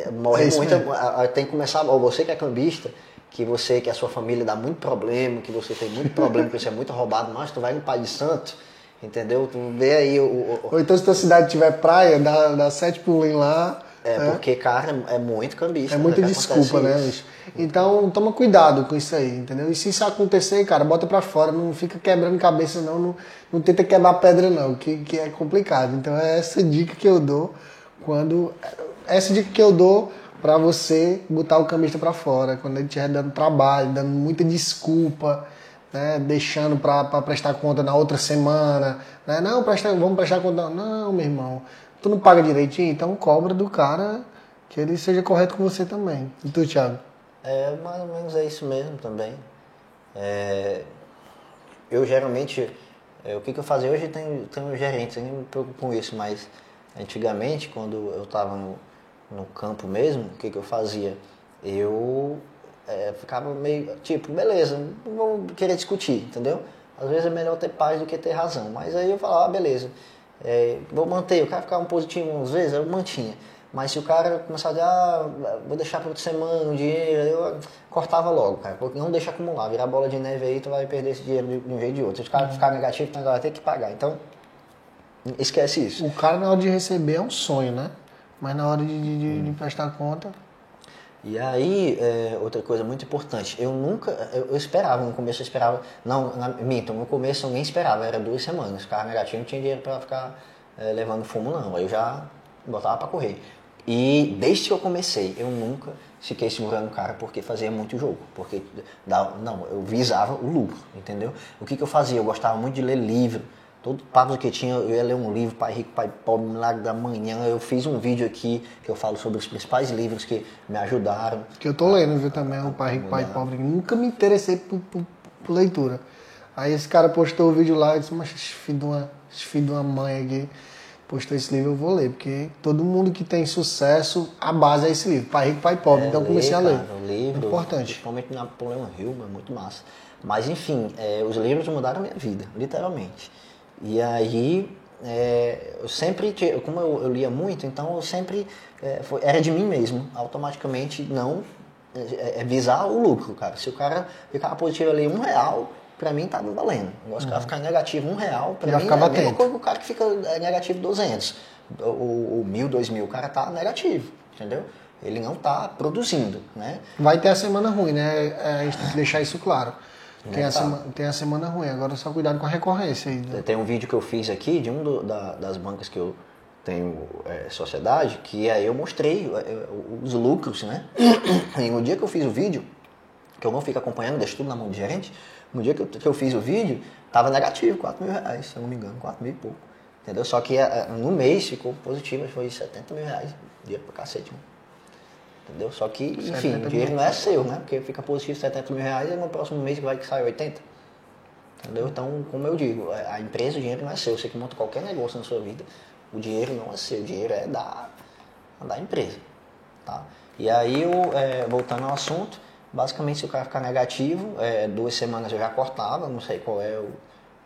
é, morre É muita. mesmo. a- a- Tem que começar. Ou você que é cambista, que você, que a sua família dá muito problema, que você tem muito problema, que você é muito roubado, mas tu vai no Pai de Santo, entendeu? Tu vê aí o- o, o Ou então se tua cidade tiver praia, dá, dá sete pulinhos lá. É, porque, cara, é muito cambista. É né, muita que desculpa, né, isso. bicho? Então toma cuidado com isso aí, entendeu? E se isso acontecer, cara, bota pra fora, não fica quebrando cabeça não, não, não tenta quebrar pedra não, que, que é complicado. Então é essa dica que eu dou quando essa dica que eu dou pra você botar o cambista pra fora, quando ele estiver dando trabalho, dando muita desculpa, né, deixando pra, pra prestar conta na outra semana, né? Não, presta, vamos prestar conta. Não, meu irmão, tu não paga direitinho, então cobra do cara que ele seja correto com você também. E tu, Thiago? É, mais ou menos é isso mesmo também. É, eu geralmente, é, o que, que eu fazia hoje tem, um gerente, eu nem me preocupo com isso, mas antigamente, quando eu estava no, no campo mesmo, o que, que eu fazia? Eu é, ficava meio, tipo, beleza, não vou querer discutir, entendeu? Às vezes é melhor ter paz do que ter razão, mas aí eu falava, ah, beleza, é, vou manter, o cara ficava um positivo às vezes, eu mantinha. Mas se o cara começar a dizer, ah, vou deixar para outra semana o dinheiro, eu cortava logo, cara. Porque não deixa acumular, virar bola de neve aí, tu vai perder esse dinheiro de um jeito de outro. Se o cara ficar negativo, tu vai ter que pagar. Então, esquece isso. O cara na hora de receber é um sonho, né? Mas na hora de, de- de- de prestar conta. E aí, é, outra coisa muito importante, eu nunca, eu, eu esperava, no começo eu esperava, não, na, minto, no começo eu nem esperava, era duas semanas, ficava negativo, não tinha dinheiro para ficar é, levando fumo não, aí eu já botava para correr. E desde que eu comecei, eu nunca fiquei segurando o cara porque fazia muito jogo, porque não, eu visava o lucro, entendeu? O que, que eu fazia? Eu gostava muito de ler livro, todo papo que tinha, eu ia ler um livro, Pai Rico, Pai Pobre, Milagre da Manhã. Eu fiz um vídeo aqui que eu falo sobre os principais livros que me ajudaram. Que eu tô lendo, viu, também, o Pai Rico, Pai Pobre. Nunca me interessei por, por- por leitura. Aí esse cara postou o vídeo lá e disse, mas esse filho de uma, filho de uma mãe aqui postou esse livro, eu vou ler. Porque todo mundo que tem sucesso, a base é esse livro. Pai Rico, Pai Pobre. então eu comecei a ler. É, cara, o livro, Importante. Principalmente Napoleão Hill, é muito massa. Mas enfim, é, os livros mudaram a minha vida, literalmente. E aí, é, eu sempre, como eu, eu lia muito, então eu sempre, é, foi- era de mim mesmo, automaticamente não é, é visar o lucro, cara. Se o cara ficar positivo ali um real, pra mim tava valendo. Agora, se o cara ficar negativo um real, pra Já mim ficava é a mesma coisa que o cara que fica é, negativo 200, ou, ou mil, dois mil, o cara tá negativo, entendeu? Ele não tá produzindo, né? Vai ter a semana ruim, né? É, a gente tem que deixar isso claro. Tem, Né, a sema- tem a semana ruim, agora só cuidado com a recorrência aí. né? Tem um vídeo que eu fiz aqui de um do- da- das bancas que eu tenho é, sociedade, que aí eu mostrei é, os lucros, né? E no dia que eu fiz o vídeo, que eu não fico acompanhando, deixo tudo na mão do gerente, no dia que eu, que eu fiz o vídeo, tava negativo, 4 mil reais, se eu não me engano, 4 mil e pouco. Entendeu? Só que é, no mês ficou positivo, foi 70 mil reais. Dinheiro pra cacete, mano. Entendeu? Só que, enfim, 70 o dinheiro não é seu, né? Porque fica positivo 70 mil reais e no próximo mês vai que sai 80. Entendeu? Então, como eu digo, a a empresa, o dinheiro não é seu. Você que monta qualquer negócio na sua vida, o dinheiro não é seu. O dinheiro é da, da empresa. Tá? E aí, eu, é, voltando ao assunto, basicamente, se o cara ficar negativo, é, duas semanas eu já cortava. Não sei qual é o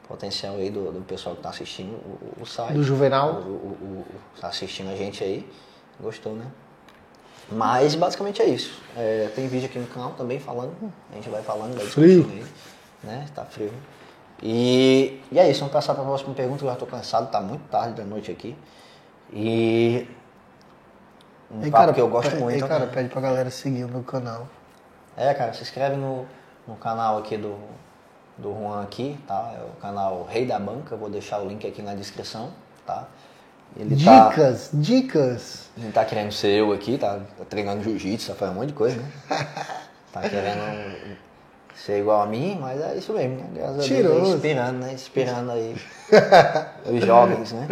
potencial aí do, do pessoal que está assistindo o, o site. Do Juvenal. O, o, o- tá assistindo a gente aí. Gostou, né? Mas basicamente é isso. É, tem vídeo aqui no canal também falando. A gente vai falando, vai Frio. aí. Né? Tá frio. E, e é isso, vamos passar para a próxima pergunta, que eu já tô cansado, tá muito tarde da noite aqui. E. Um papo cara, que eu gosto muito. cara, né? pede pra galera seguir o meu canal. É, cara, se inscreve no, no canal aqui do, do Juan aqui, tá? É o canal Rei da Banca, eu vou deixar o link aqui na descrição, tá? Ele tá, Dicas, dicas. ele tá querendo ser eu aqui, tá, tá treinando jiu-jitsu, tá fazendo um monte de coisa, né? Tá querendo ser igual a mim, mas é isso mesmo, né? Graças a Deus, é inspirando, né? Inspirando aí os jovens, né?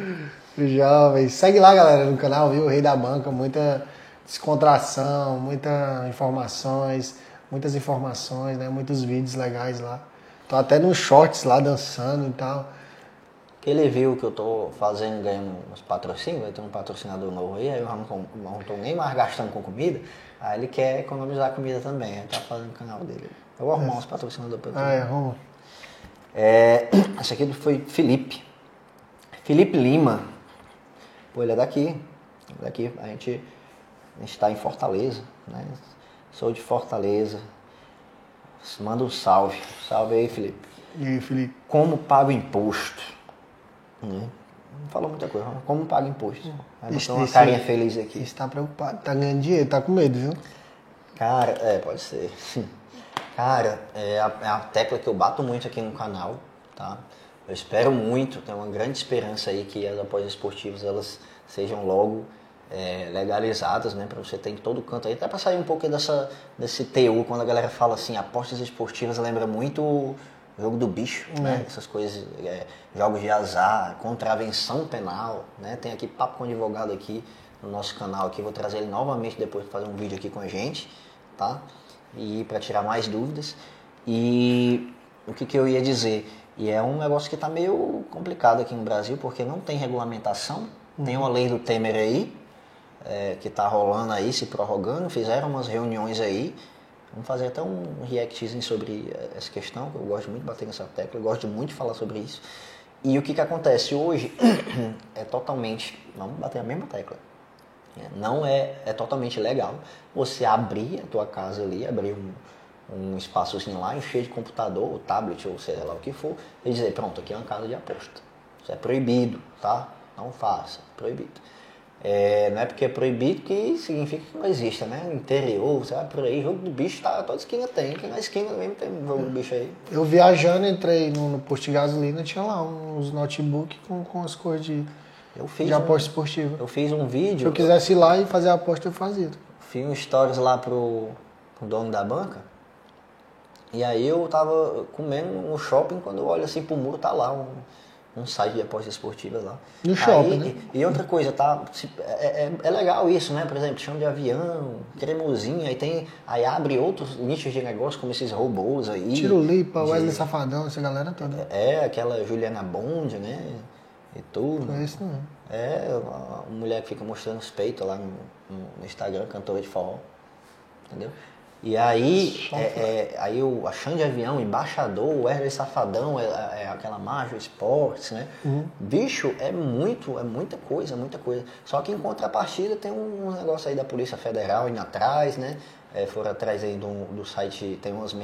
Os jovens. Segue lá, galera, no canal, viu? O Rei da Banca, muita, descontração, muitas informações, muitas informações, né? Muitos vídeos legais lá. Tô até nos shorts lá dançando e tal. Que ele viu que eu tô fazendo, ganhando uns patrocínios, vai ter um patrocinador novo aí, aí eu não tô nem mais gastando com comida, aí ele quer economizar comida também, aí tá fazendo o canal dele. Eu vou arrumar uns patrocinadores pra tu. Ah, é. É, esse aqui foi Felipe. Felipe Lima. Pô, ele é daqui. É daqui. A gente está em Fortaleza, né? Sou de Fortaleza. Manda um salve. Salve aí, Felipe. E aí, Felipe? Como pago imposto? Não falou muita coisa. Como pago imposto? Botar uma carinha feliz aqui. Está preocupado, tá ganhando dinheiro, tá com medo, viu? Cara, é, pode ser. Cara, é a, é a tecla que eu bato muito aqui no canal, tá? Eu espero muito, tenho uma grande esperança aí que as apostas esportivas elas sejam logo é, legalizadas, né? Pra você ter em todo canto aí, até pra sair um pouco dessa, desse TU, quando a galera fala assim, apostas esportivas lembra muito jogo do bicho, né? Essas coisas, é, jogos de azar, contravenção penal, né? Tem aqui papo com advogado aqui no nosso canal aqui, vou trazer ele novamente depois para fazer um vídeo aqui com a gente, tá? E para tirar mais dúvidas. E o que, que eu ia dizer? E é um negócio que está meio complicado aqui no Brasil, porque não tem regulamentação, tem uma lei do Temer aí, é, que está rolando aí, se prorrogando, fizeram umas reuniões aí. Vamos fazer até um reactzinho sobre eh, essa questão, que eu gosto muito de bater nessa tecla, eu gosto muito de falar sobre isso. E o que, que acontece hoje é totalmente. Vamos bater a mesma tecla. É, Não é, é totalmente legal você abrir a tua casa ali, abrir um, um espaçozinho lá, encher de computador, ou tablet, ou sei lá o que for, e dizer, pronto, aqui é uma casa de aposta. Isso é proibido, tá? Não faça, proibido. É, não é porque é proibido que significa que não exista, né? Interior, você vai por aí, jogo do bicho, tá, toda esquina tem, aqui na esquina mesmo tem jogo do bicho aí. Eu viajando, entrei no, no posto de gasolina, tinha lá uns notebook com, com as coisas de, Eu fiz, de um, aposta esportiva. eu fiz um Se vídeo, eu quisesse ir lá e fazer a aposta, eu fazia. fiz um stories lá pro, pro dono da banca. E aí eu tava comendo no shopping, quando eu olho assim pro muro, tá lá um, um site de apostas esportivas lá. No Aí, shopping, né? E, e outra coisa, tá? se- É, é- é legal isso, né? Por exemplo, chão de avião, cremosinho, aí tem. Aí abre outros nichos de negócio, como esses robôs aí. Tiro Lipa, de- Wesley Safadão, essa galera toda. É, aquela Juliana Bond, né? E tudo. Não é isso não. É, uma mulher que fica mostrando os peitos lá no- no Instagram, cantora de forró. Entendeu? E aí, é, é, aí o, a Xande de Avião, o Embaixador, o Wesley Safadão, é, é aquela Marvel Sports, né? Bicho, é muito, é muita coisa, muita coisa. Só que em contrapartida tem um negócio aí da Polícia Federal indo atrás, né? É, foram atrás aí do, do site, tem umas, um-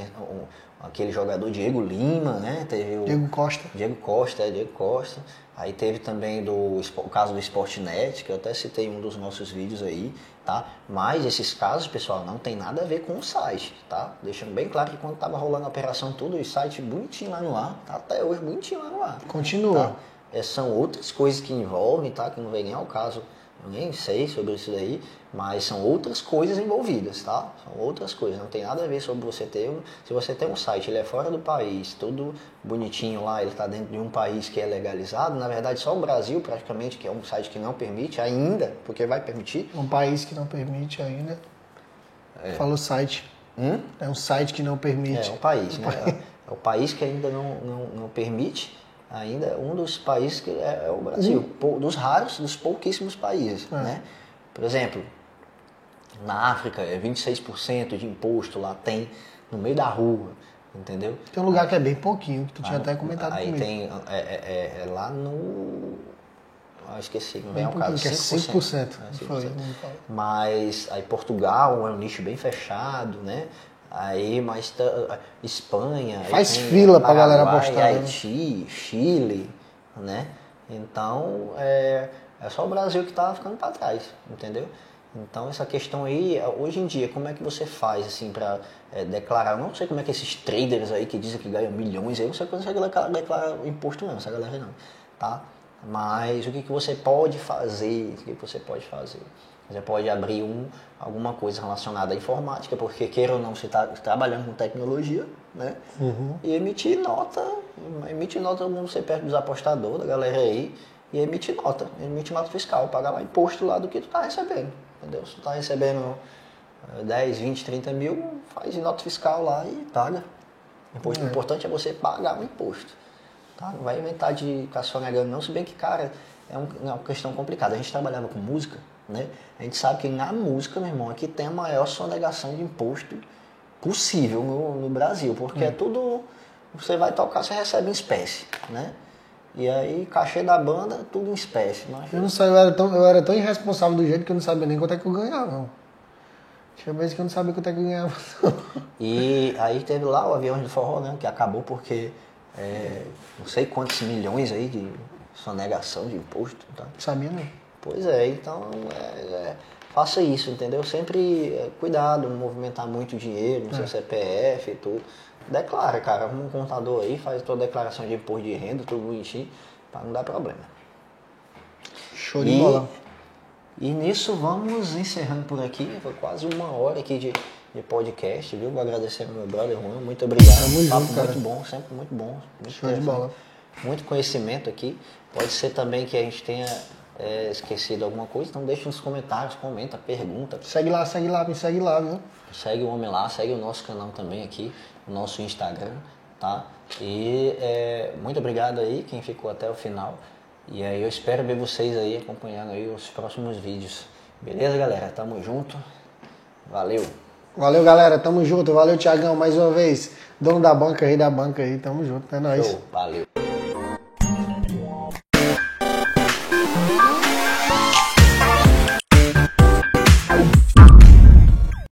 aquele jogador Diego Lima, né? Teve o, Diego Costa. Diego Costa, é, Diego Costa. Aí teve também do, o caso do Sportnet, que eu até citei em um dos nossos vídeos aí, tá? Mas esses casos, pessoal, não tem nada a ver com o site, tá? Deixando bem claro que quando tava rolando a operação tudo, o site bonitinho lá no ar, tá até hoje bonitinho lá no ar. Continua. Tá? É, são outras coisas que envolvem, tá? Que não vem nem ao caso. Eu nem sei sobre isso daí, mas são outras coisas envolvidas, tá? São outras coisas. Não tem nada a ver sobre você ter um. Se você tem um site, ele é fora do país, tudo bonitinho lá, ele está dentro de um país que é legalizado. Na verdade, só o Brasil, praticamente, que é um site que não permite ainda, porque vai permitir. Um país que não permite ainda. Fala o site. Hum? É um site que não É, permite. o país, né? É o país que ainda não, não, não permite, ainda um dos países que é, é o Brasil, Pou- dos raros, dos pouquíssimos países, né? Por exemplo, na África é 26% de imposto lá tem no meio da rua, entendeu? Tem um lugar que é bem pouquinho, que tu tinha até comentado Aí comigo. tem, é, é- é- é lá no... Ah, esqueci, não vem ao caso, que é 5%. 5%. É, Foi, 5%. não fala. Mas aí Portugal é um nicho bem fechado, né? Aí, mas tá- Espanha. aí Faz tem fila pra galera apostar, né? Haiti, Chile, né? Então é, é só o Brasil que tá ficando para trás, entendeu? Então essa questão aí, hoje em dia, como é que você faz assim para declarar? Eu não sei como é que esses traders aí que dizem que ganham milhões, eu não sei como você declara, declara imposto não, essa galera não, tá? Mas o que, que você pode fazer? O que, que você pode fazer? Você pode abrir um, alguma coisa relacionada à informática, porque queira ou não, você está trabalhando com tecnologia, né? E emitir nota, emite nota no CPF dos apostadores, da galera aí, e emite nota, emite nota fiscal, paga lá imposto lá do que tu tá recebendo. entendeu? Se tu tá recebendo eh, 10, 20, 30 mil, faz nota fiscal lá e paga. Imposto. O importante é você pagar o imposto. Tá? Não vai inventar de ficar sonegando não, se bem que, cara, é, um- é uma questão complicada. A gente trabalhava com música, né? A gente sabe que na música, meu irmão, aqui tem a maior sonegação de imposto possível no, no Brasil, porque é tudo. Você vai tocar, você recebe em espécie, né? E aí, cachê da banda, tudo em espécie. Mas Eu não sei, eu era, tão, eu era tão irresponsável do jeito que eu não sabia nem quanto é que eu ganhava. não. Tinha vezes que eu não sabia quanto é que eu ganhava. não. E aí teve lá o avião de forró, né? Que acabou porque é, não sei quantos milhões aí de sonegação de imposto. Tá? sabia não. Pois é, então é, é, faça isso, entendeu? Sempre é, cuidado, não movimentar muito dinheiro no seu CPF e tudo. Declara, cara, um contador aí, faz tua declaração de imposto de renda, tudo bonitinho, pra não dar problema. Show de E, bola. e nisso vamos encerrando por aqui. Foi quase uma hora aqui de, de podcast, viu? Vou agradecer ao meu brother Juan, muito obrigado. Tamo Papo junto, cara. muito bom, sempre muito bom. Muito Show de bola. Muito conhecimento aqui. Pode ser também que a gente tenha é, esquecido alguma coisa, então deixa nos comentários, comenta, pergunta. Segue lá, segue lá, me segue lá, viu? Segue o homem lá, segue o nosso canal também aqui, o nosso Instagram, tá? E é, muito obrigado aí quem ficou até o final. E aí eu espero ver vocês aí acompanhando aí os próximos vídeos. Beleza, galera? Tamo junto. Valeu. Valeu, galera. Tamo junto. Valeu, Tiagão, mais uma vez. Dono da banca aí, da banca aí. Tamo junto. É nóis. Show. Valeu.